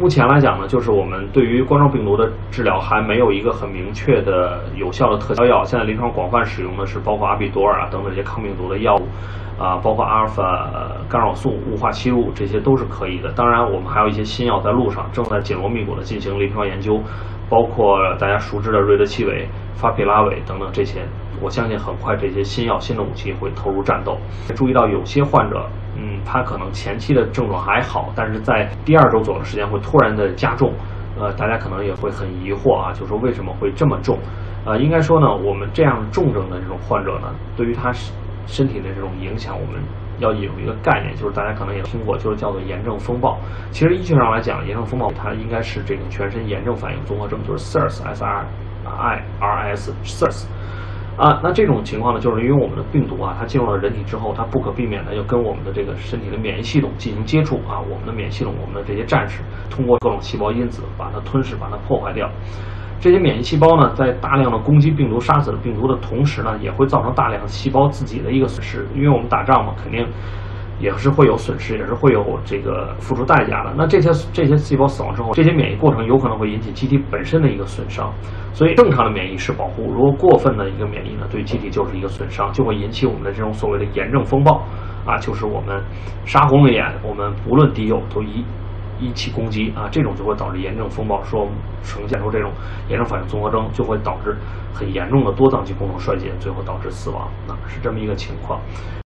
目前来讲呢，就是我们对于冠状病毒的治疗还没有一个很明确的有效的特效药。现在临床广泛使用的是包括阿比多尔啊等等这些抗病毒的药物，啊，包括阿尔法干扰素、雾化吸入，这些都是可以的。当然，我们还有一些新药在路上，正在紧锣密鼓的进行临床研究，包括大家熟知的瑞德西韦、法匹拉韦等等这些。我相信很快这些新药、新的武器会投入战斗。注意到有些患者。嗯，他可能前期的症状还好，但是在第二周左右时间会突然的加重，呃，大家可能也会很疑惑啊，就说为什么会这么重？呃，应该说呢，我们这样重症的这种患者呢，对于他身体的这种影响，我们要有一个概念，就是大家可能也听过，就是叫做炎症风暴。其实医学上来讲，炎症风暴它应该是这个全身炎症反应综合症，就是 SIRS，S R I R S，SIRS。啊，那这种情况呢，就是因为我们的病毒啊，它进入了人体之后，它不可避免的要跟我们的这个身体的免疫系统进行接触啊。我们的免疫系统，我们的这些战士，通过各种细胞因子把它吞噬，把它破坏掉。这些免疫细胞呢，在大量的攻击病毒、杀死了病毒的同时呢，也会造成大量细胞自己的一个损失。因为我们打仗嘛，肯定。也是会有损失，也是会有这个付出代价的。那这些这些细胞死亡之后，这些免疫过程有可能会引起机体本身的一个损伤。所以正常的免疫是保护，如果过分的一个免疫呢，对机体就是一个损伤，就会引起我们的这种所谓的炎症风暴啊，就是我们杀红了眼，我们不论敌友都一一起攻击啊，这种就会导致炎症风暴，说呈现出这种炎症反应综合征，就会导致很严重的多脏器功能衰竭，最后导致死亡，啊是这么一个情况。